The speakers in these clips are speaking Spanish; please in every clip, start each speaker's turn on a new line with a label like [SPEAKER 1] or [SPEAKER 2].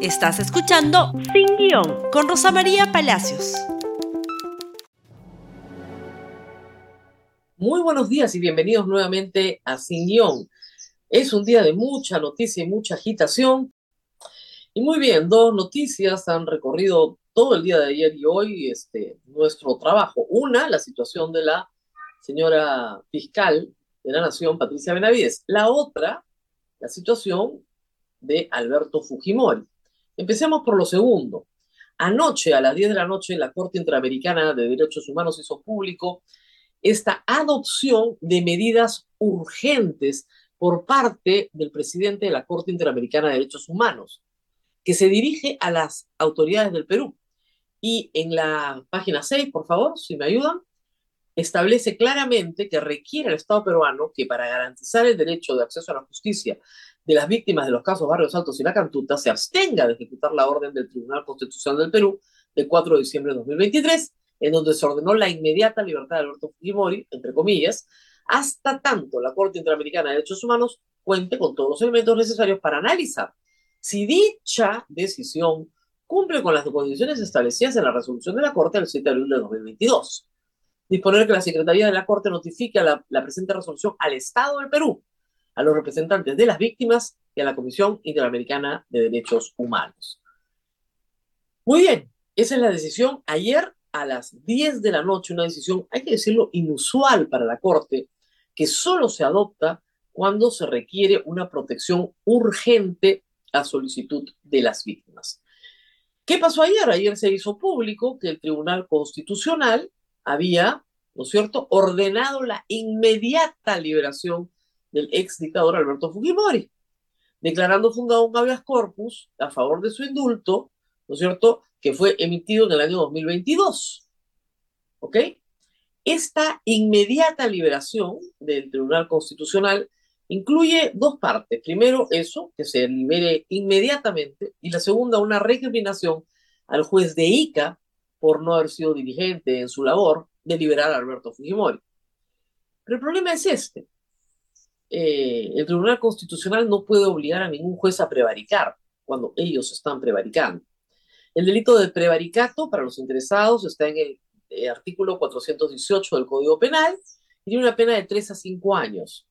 [SPEAKER 1] Estás escuchando Sin Guión con Rosa María Palacios.
[SPEAKER 2] Muy buenos días y bienvenidos nuevamente a Sin Guión. Es un día de mucha noticia y mucha agitación. Y muy bien, dos noticias han recorrido todo el día de ayer y hoy este, nuestro trabajo. Una, la situación de la señora fiscal de la Nación, Patricia Benavides. La otra, la situación de Alberto Fujimori. Empecemos por lo segundo. Anoche, a las 10 de la noche, la Corte Interamericana de Derechos Humanos hizo público esta adopción de medidas urgentes por parte del presidente de la Corte Interamericana de Derechos Humanos, que se dirige a las autoridades del Perú. Y en la página 6, por favor, si me ayudan, establece claramente que requiere al Estado peruano que para garantizar el derecho de acceso a la justicia de las víctimas de los casos Barrios Altos y La Cantuta se abstenga de ejecutar la orden del Tribunal Constitucional del Perú del 4 de diciembre de 2023, en donde se ordenó la inmediata libertad de Alberto Fujimori, entre comillas, hasta tanto la Corte Interamericana de Derechos Humanos cuente con todos los elementos necesarios para analizar si dicha decisión cumple con las condiciones establecidas en la resolución de la Corte del 7 de abril de 2022. Disponer que la Secretaría de la Corte notifique la, la presente resolución al Estado del Perú a los representantes de las víctimas y a la Comisión Interamericana de Derechos Humanos. Muy bien, esa es la decisión. Ayer a las 10 de la noche, una decisión, hay que decirlo, inusual para la Corte, que solo se adopta cuando se requiere una protección urgente a solicitud de las víctimas. ¿Qué pasó ayer? Ayer se hizo público que el Tribunal Constitucional había, ¿no es cierto?, ordenado la inmediata liberación del ex dictador Alberto Fujimori, declarando fundado un habeas corpus a favor de su indulto, ¿no es cierto?, que fue emitido en el año 2022. ¿Ok? Esta inmediata liberación del Tribunal Constitucional incluye dos partes. Primero, eso, que se libere inmediatamente, y la segunda, una recriminación al juez de Ica por no haber sido diligente en su labor de liberar a Alberto Fujimori. Pero el problema es este. Eh, el Tribunal Constitucional no puede obligar a ningún juez a prevaricar cuando ellos están prevaricando. El delito de prevaricato para los interesados está en el, eh, artículo 418 del Código Penal y tiene una pena de 3 a 5 años.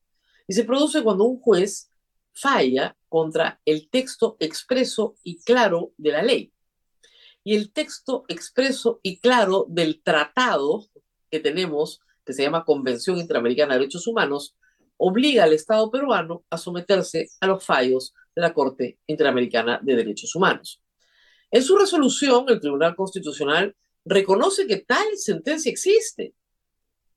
[SPEAKER 2] Y se produce cuando un juez falla contra el texto expreso y claro de la ley. Y el texto expreso y claro del tratado que tenemos, que se llama Convención Interamericana de Derechos Humanos, obliga al Estado peruano a someterse a los fallos de la Corte Interamericana de Derechos Humanos. En su resolución, el Tribunal Constitucional reconoce que tal sentencia existe,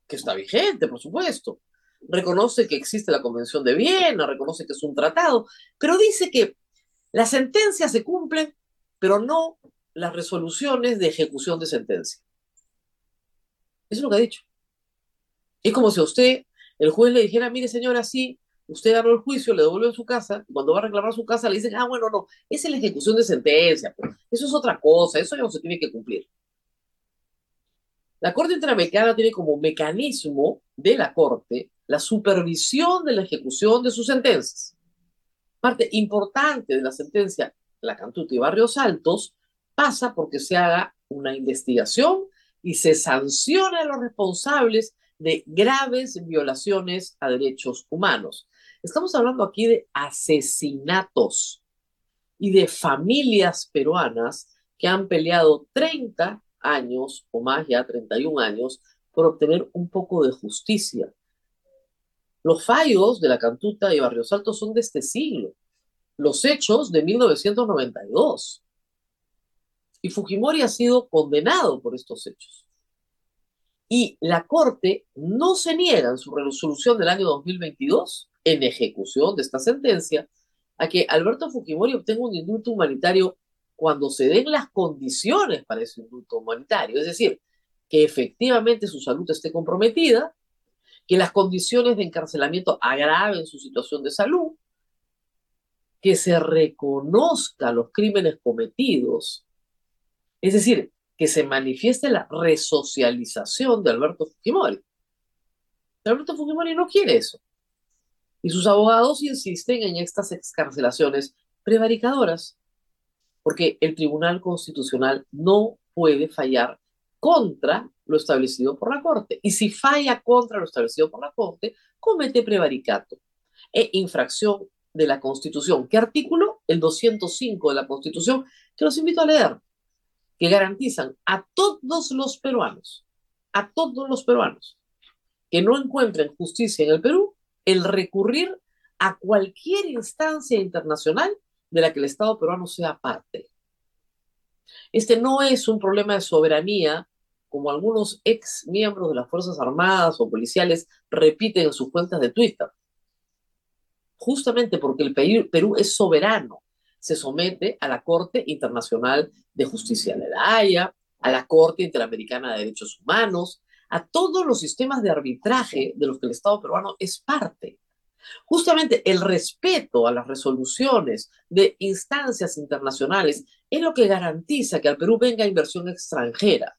[SPEAKER 2] que está vigente, por supuesto. Reconoce que existe la Convención de Viena, reconoce que es un tratado, pero dice que las sentencias se cumplen, pero no las resoluciones de ejecución de sentencia. Eso es lo que ha dicho. Es como si a usted el juez le dijera, mire señora, sí, usted ganó el juicio, le devuelve su casa, cuando va a reclamar su casa le dicen, ah, bueno, no, esa es la ejecución de sentencia, pues. eso es otra cosa, eso ya no se tiene que cumplir. La Corte Interamericana tiene como mecanismo de la Corte la supervisión de la ejecución de sus sentencias. Parte importante de la sentencia La Cantuta y Barrios Altos pasa porque se haga una investigación y se sancione a los responsables de graves violaciones a derechos humanos. Estamos hablando aquí de asesinatos y de familias peruanas que han peleado 30 años o más ya 31 años por obtener un poco de justicia. Los fallos de la Cantuta y Barrios Altos son de este siglo, los hechos de 1992. Y Fujimori ha sido condenado por estos hechos. Y la Corte no se niega en su resolución del año 2022, en ejecución de esta sentencia, a que Alberto Fujimori obtenga un indulto humanitario cuando se den las condiciones para ese indulto humanitario. Es decir, que efectivamente su salud esté comprometida, que las condiciones de encarcelamiento agraven su situación de salud, que se reconozca los crímenes cometidos. Es decir, que se manifieste la resocialización de Alberto Fujimori. Alberto Fujimori no quiere eso. Y sus abogados insisten en estas excarcelaciones prevaricadoras. porque el Tribunal Constitucional no puede fallar contra lo establecido por la Corte. Y si falla contra lo establecido por la Corte, comete prevaricato e infracción de la Constitución. ¿Qué artículo? El 205 de la Constitución, que los invito a leer, que garantizan a todos los peruanos, a todos los peruanos que no encuentren justicia en el Perú, el recurrir a cualquier instancia internacional de la que el Estado peruano sea parte. Este no es un problema de soberanía, como algunos ex miembros de las Fuerzas Armadas o policiales repiten en sus cuentas de Twitter. Justamente porque el Perú es soberano, se somete a la Corte Internacional de Justicia de la Haya, a la Corte Interamericana de Derechos Humanos, a todos los sistemas de arbitraje de los que el Estado peruano es parte. Justamente el respeto a las resoluciones de instancias internacionales es lo que garantiza que al Perú venga inversión extranjera.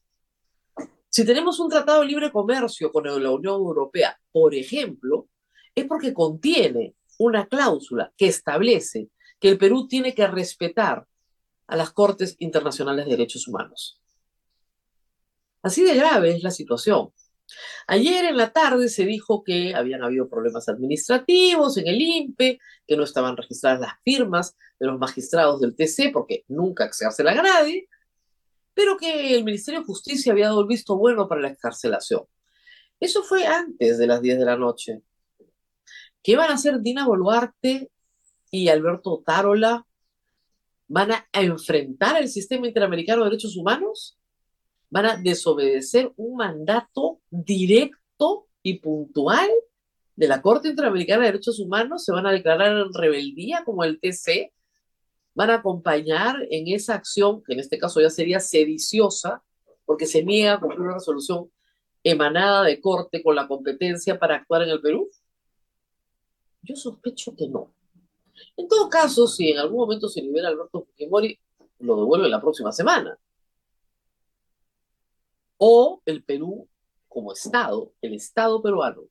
[SPEAKER 2] Si tenemos un tratado de libre comercio con la Unión Europea, por ejemplo, es porque contiene una cláusula que establece que el Perú tiene que respetar a las Cortes Internacionales de Derechos Humanos. Así de grave es la situación. Ayer en la tarde se dijo que habían habido problemas administrativos en el INPE, que no estaban registradas las firmas de los magistrados del TC porque nunca se hace la grade, pero que el Ministerio de Justicia había dado el visto bueno para la excarcelación. Eso fue antes de las 10 de la noche. ¿Qué van a hacer Dina Boluarte y Alberto Tarola? ¿Van a enfrentar el sistema interamericano de derechos humanos? van a desobedecer un mandato directo y puntual de la Corte Interamericana de Derechos Humanos, se van a declarar en rebeldía como el TC, van a acompañar en esa acción, que en este caso ya sería sediciosa, porque se niega a cumplir una resolución emanada de corte con la competencia para actuar en el Perú? Yo sospecho que no. En todo caso, si en algún momento se libera Alberto Fujimori, lo devuelve la próxima semana o el Perú como Estado, el Estado peruano,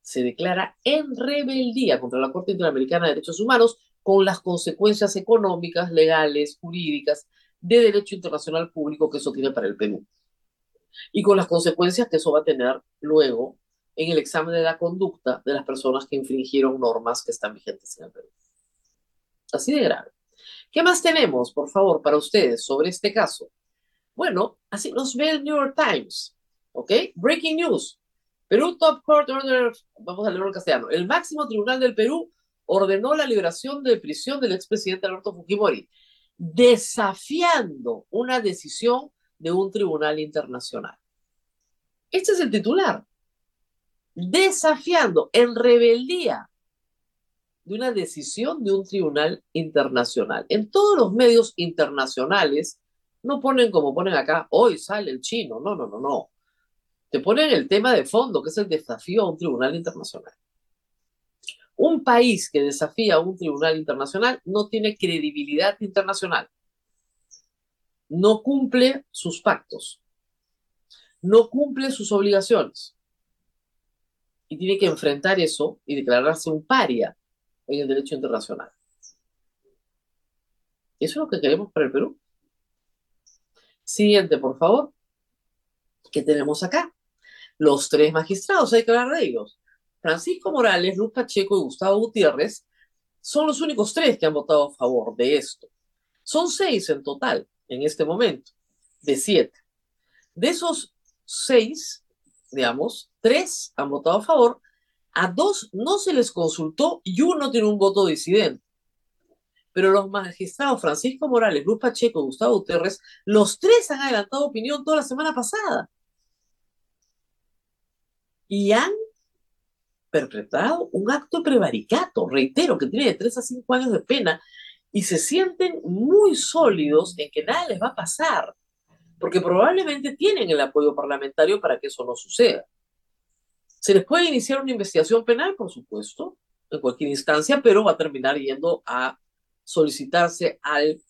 [SPEAKER 2] se declara en rebeldía contra la Corte Interamericana de Derechos Humanos con las consecuencias económicas, legales, jurídicas, de derecho internacional público que eso tiene para el Perú. Y con las consecuencias que eso va a tener luego en el examen de la conducta de las personas que infringieron normas que están vigentes en el Perú. Así de grave. ¿Qué más tenemos, por favor, para ustedes sobre este caso? Bueno, así nos ve el New York Times. ¿Ok? Breaking news. Perú Top Court Order, vamos a leerlo en castellano. El máximo tribunal del Perú ordenó la liberación de prisión del expresidente Alberto Fujimori, desafiando una decisión de un tribunal internacional. Este es el titular. Desafiando, en rebeldía, de una decisión de un tribunal internacional. En todos los medios internacionales no ponen como ponen acá, hoy sale el chino. No, no, no, no. Te ponen el tema de fondo, que es el desafío a un tribunal internacional. Un país que desafía a un tribunal internacional no tiene credibilidad internacional. No cumple sus pactos. No cumple sus obligaciones. Y tiene que enfrentar eso y declararse un paria en el derecho internacional. Eso es lo que queremos para el Perú. Siguiente, por favor. ¿Qué tenemos acá? Los tres magistrados, hay que hablar de ellos. Francisco Morales, Luz Pacheco y Gustavo Gutiérrez son los únicos tres que han votado a favor de esto. Son seis en total en este momento, de siete. De esos seis, digamos, tres han votado a favor, a dos no se les consultó y uno tiene un voto disidente pero los magistrados Francisco Morales, Luz Pacheco, Gustavo Guterres, los tres han adelantado opinión toda la semana pasada. Y han perpetrado un acto prevaricato, reitero, que tiene de tres a cinco años de pena, y se sienten muy sólidos en que nada les va a pasar, porque probablemente tienen el apoyo parlamentario para que eso no suceda. Se les puede iniciar una investigación penal, por supuesto, en cualquier instancia, pero va a terminar yendo a solicitarse al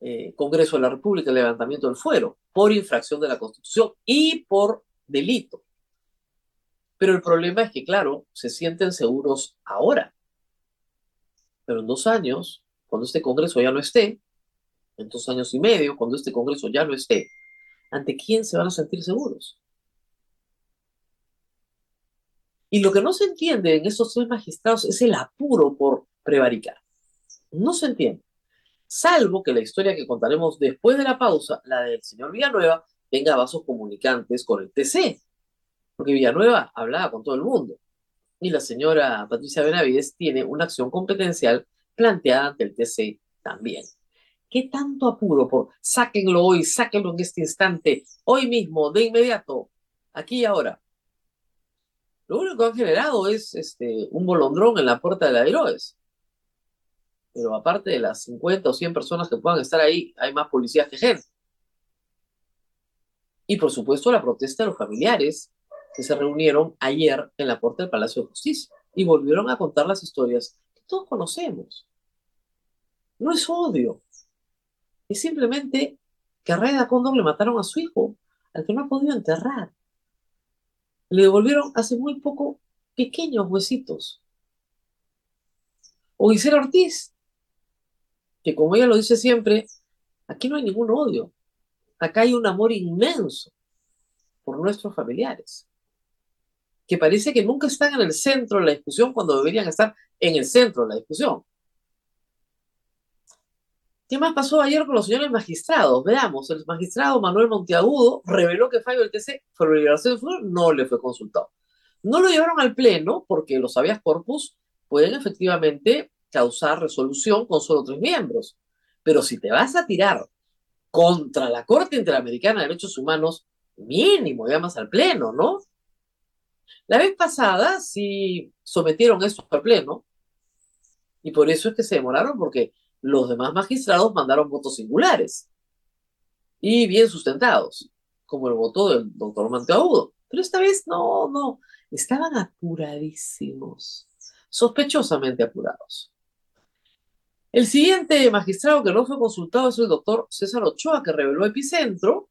[SPEAKER 2] eh, Congreso de la República el levantamiento del fuero por infracción de la Constitución y por delito. Pero el problema es que, claro, se sienten seguros ahora. Pero en dos años, cuando este Congreso ya no esté, en dos años y medio, cuando este Congreso ya no esté, ¿ante quién se van a sentir seguros? Y lo que no se entiende en estos tres magistrados es el apuro por prevaricar. No se entiende. Salvo que la historia que contaremos después de la pausa, la del señor Villanueva, tenga vasos comunicantes con el TC. Porque Villanueva hablaba con todo el mundo. Y la señora Patricia Benavides tiene una acción competencial planteada ante el TC también. ¿Qué tanto apuro por sáquenlo hoy, sáquenlo en este instante, hoy mismo, de inmediato, aquí y ahora? Lo único que han generado es este, un bolondrón en la puerta de la Heroes. Pero aparte de las 50 o 100 personas que puedan estar ahí, hay más policías que gente. Y por supuesto la protesta de los familiares que se reunieron ayer en la puerta del Palacio de Justicia y volvieron a contar las historias que todos conocemos. No es odio, es simplemente que a Raida Cóndor le mataron a su hijo, al que no ha podido enterrar le devolvieron hace muy poco pequeños huesitos. O Gisela Ortiz, que como ella lo dice siempre, aquí no hay ningún odio, acá hay un amor inmenso por nuestros familiares, que parece que nunca están en el centro de la discusión cuando deberían estar en el centro de la discusión. ¿Qué más pasó ayer con los señores magistrados? Veamos, el magistrado Manuel Monteagudo reveló que fallo del TC sobre liberación no le fue consultado. No lo llevaron al pleno porque los habeas corpus pueden efectivamente causar resolución con solo tres miembros. Pero si te vas a tirar contra la Corte Interamericana de Derechos Humanos, mínimo llamas al pleno, ¿no? La vez pasada sí sometieron esto al pleno y por eso es que se demoraron porque los demás magistrados mandaron votos singulares y bien sustentados, como el voto del doctor Manteaudo. Pero esta vez no, no, estaban apuradísimos, sospechosamente apurados. El siguiente magistrado que no fue consultado es el doctor César Ochoa, que reveló Epicentro,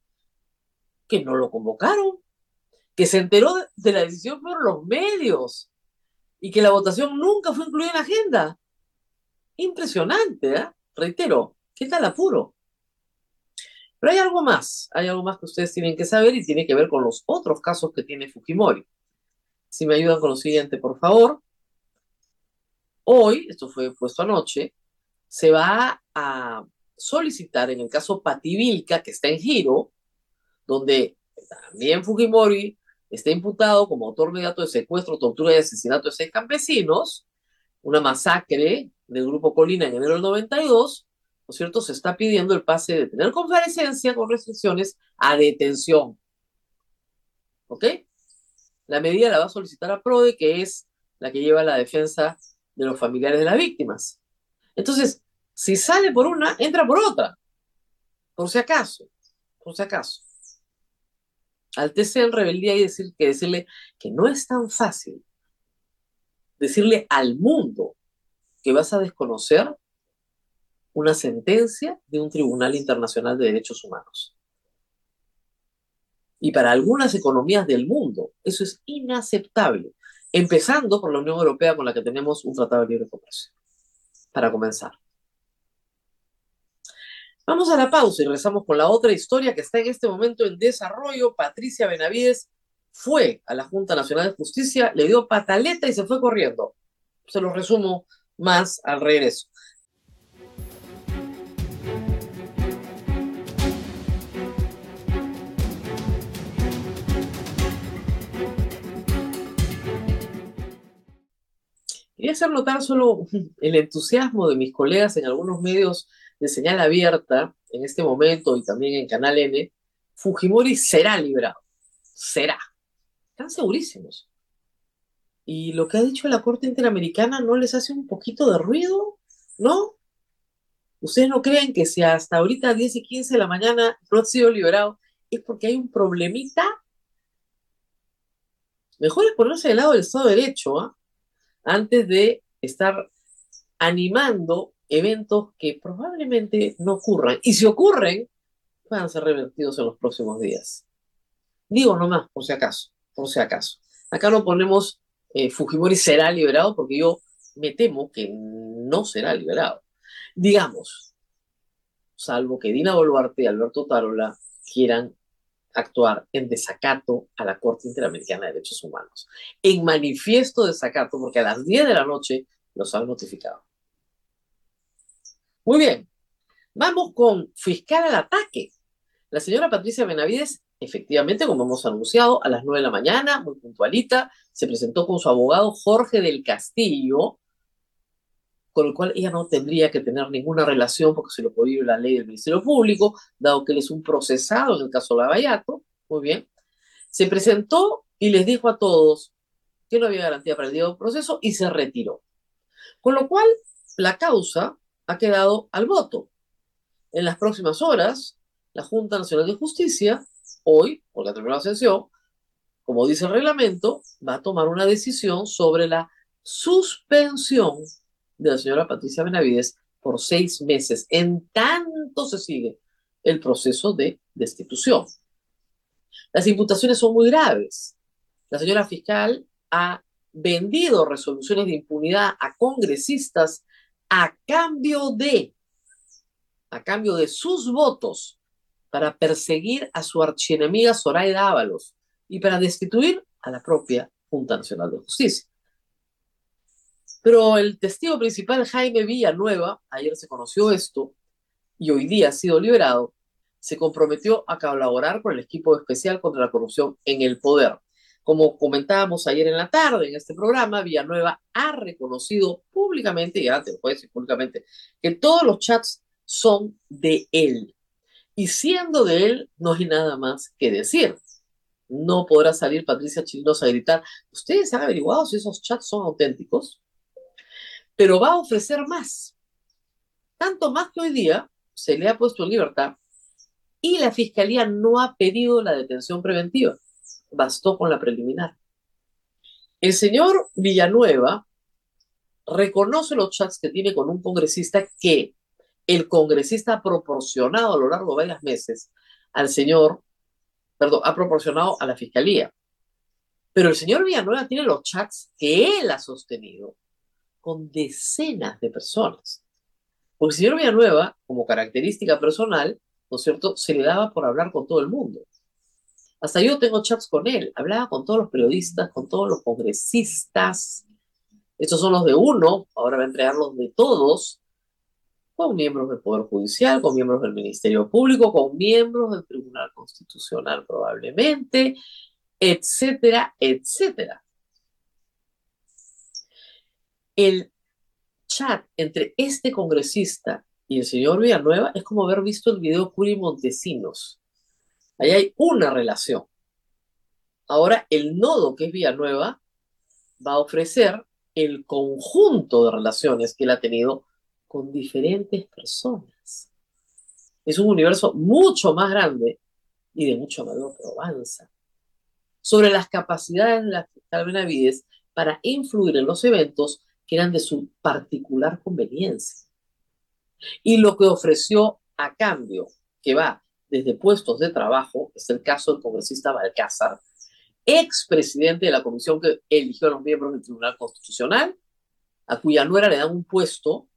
[SPEAKER 2] que no lo convocaron, que se enteró de la decisión por los medios y que la votación nunca fue incluida en la agenda. Impresionante, ¿eh? Reitero, ¿qué tal apuro? Pero hay algo más, hay algo más que ustedes tienen que saber y tiene que ver con los otros casos que tiene Fujimori. Si me ayudan con lo siguiente, por favor. Hoy, esto fue puesto anoche, se va a solicitar en el caso Pativilca, que está en giro, donde también Fujimori está imputado como autor inmediato de secuestro, tortura y asesinato de seis campesinos, una masacre del Grupo Colina en enero del 92, ¿no es cierto? Se está pidiendo el pase de tener comparecencia con restricciones a detención. ¿Ok? La medida la va a solicitar a PRODE, que es la que lleva la defensa de los familiares de las víctimas. Entonces, si sale por una, entra por otra. Por si acaso. Por si acaso. Al TC rebeldía hay decir, que decirle que no es tan fácil decirle al mundo que vas a desconocer una sentencia de un Tribunal Internacional de Derechos Humanos. Y para algunas economías del mundo eso es inaceptable, empezando por la Unión Europea con la que tenemos un tratado de libre comercio. Para comenzar. Vamos a la pausa y regresamos con la otra historia que está en este momento en desarrollo. Patricia Benavides fue a la Junta Nacional de Justicia, le dio pataleta y se fue corriendo. Se lo resumo más al regreso. Quería hacer notar solo el entusiasmo de mis colegas en algunos medios de señal abierta en este momento y también en Canal N. Fujimori será liberado. Será. Están segurísimos. Y lo que ha dicho la Corte Interamericana no les hace un poquito de ruido, ¿no? ¿Ustedes no creen que si hasta ahorita 10 y 15 de la mañana no ha sido liberado es porque hay un problemita? Mejor es ponerse del lado del Estado de Derecho, ¿ah? Antes de estar animando eventos que probablemente no ocurran. Y si ocurren, puedan ser revertidos en los próximos días. Digo nomás, por si acaso, por si acaso. Acá no ponemos eh, Fujimori será liberado porque yo me temo que no será liberado. Digamos, salvo que Dina Boluarte y Alberto Tarola quieran actuar en desacato a la Corte Interamericana de Derechos Humanos. En manifiesto desacato, porque a las 10 de la noche los han notificado. Muy bien, vamos con fiscal al ataque. La señora Patricia Benavides, efectivamente, como hemos anunciado, a las 9 de la mañana, muy puntualita, se presentó con su abogado Jorge del Castillo, con el cual ella no tendría que tener ninguna relación porque se lo prohíbe la ley del Ministerio Público, dado que él es un procesado en el caso Lavallato. Muy bien. Se presentó y les dijo a todos que no había garantía para el día del proceso y se retiró. Con lo cual, la causa ha quedado al voto. En las próximas horas, la Junta Nacional de Justicia, hoy, por la sesión, como dice el reglamento, va a tomar una decisión sobre la suspensión de la señora Patricia Benavides por seis meses. En tanto se sigue el proceso de destitución. Las imputaciones son muy graves. La señora fiscal ha vendido resoluciones de impunidad a congresistas a cambio de, a cambio de sus votos para perseguir a su archienemiga Zoraida Ábalos y para destituir a la propia Junta Nacional de Justicia. Pero el testigo principal, Jaime Villanueva, ayer se conoció esto y hoy día ha sido liberado, se comprometió a colaborar con el equipo especial contra la corrupción en el poder. Como comentábamos ayer en la tarde en este programa, Villanueva ha reconocido públicamente, y antes puede decir públicamente, que todos los chats son de él. Y siendo de él, no hay nada más que decir. No podrá salir Patricia Childosa a gritar, ¿ustedes han averiguado si esos chats son auténticos? pero va a ofrecer más. Tanto más que hoy día se le ha puesto en libertad y la fiscalía no ha pedido la detención preventiva. Bastó con la preliminar. El señor Villanueva reconoce los chats que tiene con un congresista que el congresista ha proporcionado a lo largo de varios meses al señor, perdón, ha proporcionado a la fiscalía. Pero el señor Villanueva tiene los chats que él ha sostenido con decenas de personas. Porque el señor Villanueva, como característica personal, ¿no es cierto?, se le daba por hablar con todo el mundo. Hasta yo tengo chats con él, hablaba con todos los periodistas, con todos los congresistas. Estos son los de uno, ahora va a entregar los de todos, con miembros del Poder Judicial, con miembros del Ministerio Público, con miembros del Tribunal Constitucional probablemente, etcétera, etcétera el chat entre este congresista y el señor Villanueva es como haber visto el video Curi Montesinos. Ahí hay una relación. Ahora el nodo que es Villanueva va a ofrecer el conjunto de relaciones que él ha tenido con diferentes personas. Es un universo mucho más grande y de mucho mayor probanza. Sobre las capacidades de la fiscal Benavides para influir en los eventos que eran de su particular conveniencia. Y lo que ofreció a cambio, que va desde puestos de trabajo, es el caso del congresista Balcázar, expresidente de la comisión que eligió a los miembros del Tribunal Constitucional, a cuya nuera le dan un puesto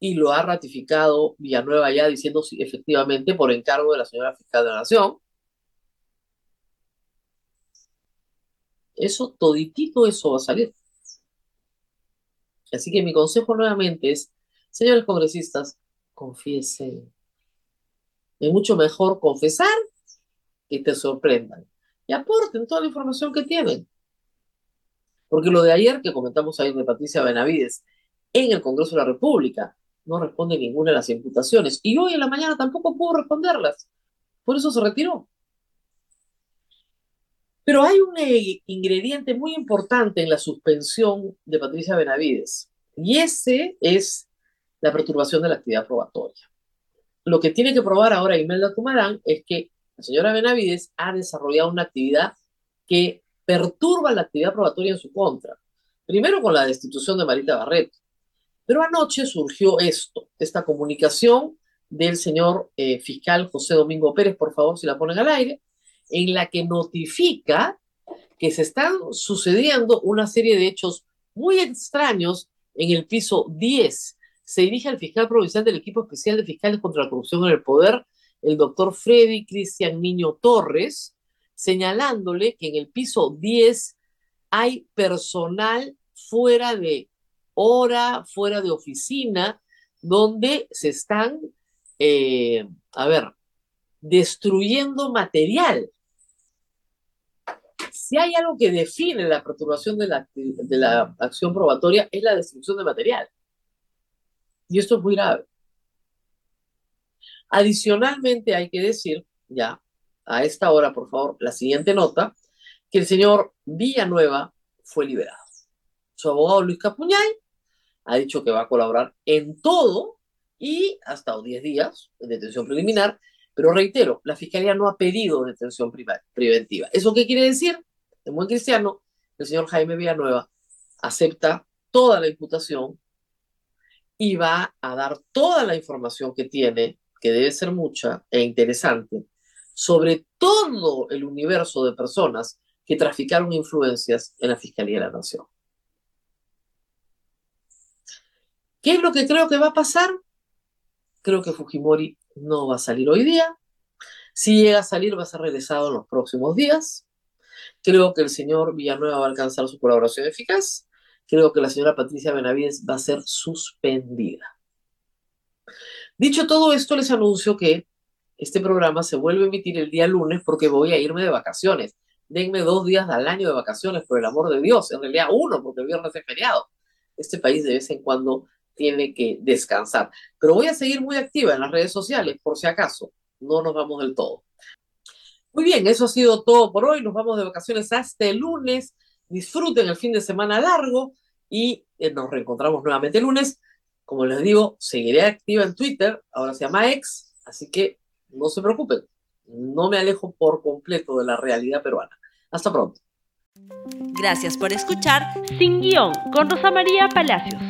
[SPEAKER 2] y lo ha ratificado Villanueva ya diciendo si efectivamente por encargo de la señora fiscal de la Nación. Eso, toditito eso va a salir. Así que mi consejo nuevamente es, señores congresistas, confiesen. Es mucho mejor confesar que te sorprendan y aporten toda la información que tienen. Porque lo de ayer que comentamos ayer de Patricia Benavides en el Congreso de la República no responde ninguna de las imputaciones y hoy en la mañana tampoco pudo responderlas. Por eso se retiró. Pero hay un eh, ingrediente muy importante en la suspensión de Patricia Benavides, y ese es la perturbación de la actividad probatoria. Lo que tiene que probar ahora Imelda Tumarán es que la señora Benavides ha desarrollado una actividad que perturba la actividad probatoria en su contra. Primero con la destitución de Marita Barreto. Pero anoche surgió esto, esta comunicación del señor eh, fiscal José Domingo Pérez, por favor, si la ponen al aire, en la que notifica que se están sucediendo una serie de hechos muy extraños en el piso 10, se dirige al fiscal provincial del equipo especial de fiscales contra la corrupción en el poder, el doctor Freddy Cristian Niño Torres, señalándole que en el piso 10 hay personal fuera de hora, fuera de oficina, donde se están, eh, a ver, destruyendo material. Si hay algo que define la perturbación de la, de la acción probatoria, es la destrucción de material. Y esto es muy grave. Adicionalmente, hay que decir, ya, a esta hora, por favor, la siguiente nota, que el señor Villanueva fue liberado. Su abogado Luis Capuñay ha dicho que va a colaborar en todo y hasta 10 días en detención preliminar, pero reitero, la Fiscalía no ha pedido detención preventiva. ¿Eso qué quiere decir? En buen cristiano, el señor Jaime Villanueva acepta toda la imputación y va a dar toda la información que tiene, que debe ser mucha e interesante, sobre todo el universo de personas que traficaron influencias en la Fiscalía de la Nación. ¿Qué es lo que creo que va a pasar? Creo que Fujimori no va a salir hoy día. Si llega a salir, va a ser regresado en los próximos días. Creo que el señor Villanueva va a alcanzar su colaboración eficaz. Creo que la señora Patricia Benavides va a ser suspendida. Dicho todo esto, les anuncio que este programa se vuelve a emitir el día lunes porque voy a irme de vacaciones. Denme dos días al año de vacaciones, por el amor de Dios. En realidad uno, porque el viernes es feriado. Este país de vez en cuando tiene que descansar. Pero voy a seguir muy activa en las redes sociales, por si acaso. No nos vamos del todo. Muy bien, eso ha sido todo por hoy. Nos vamos de vacaciones hasta el lunes. Disfruten el fin de semana largo y eh, nos reencontramos nuevamente el lunes. Como les digo, seguiré activa en Twitter, ahora se llama X, así que no se preocupen, no me alejo por completo de la realidad peruana. Hasta pronto.
[SPEAKER 1] Gracias por escuchar Sin Guión con Rosa María Palacios.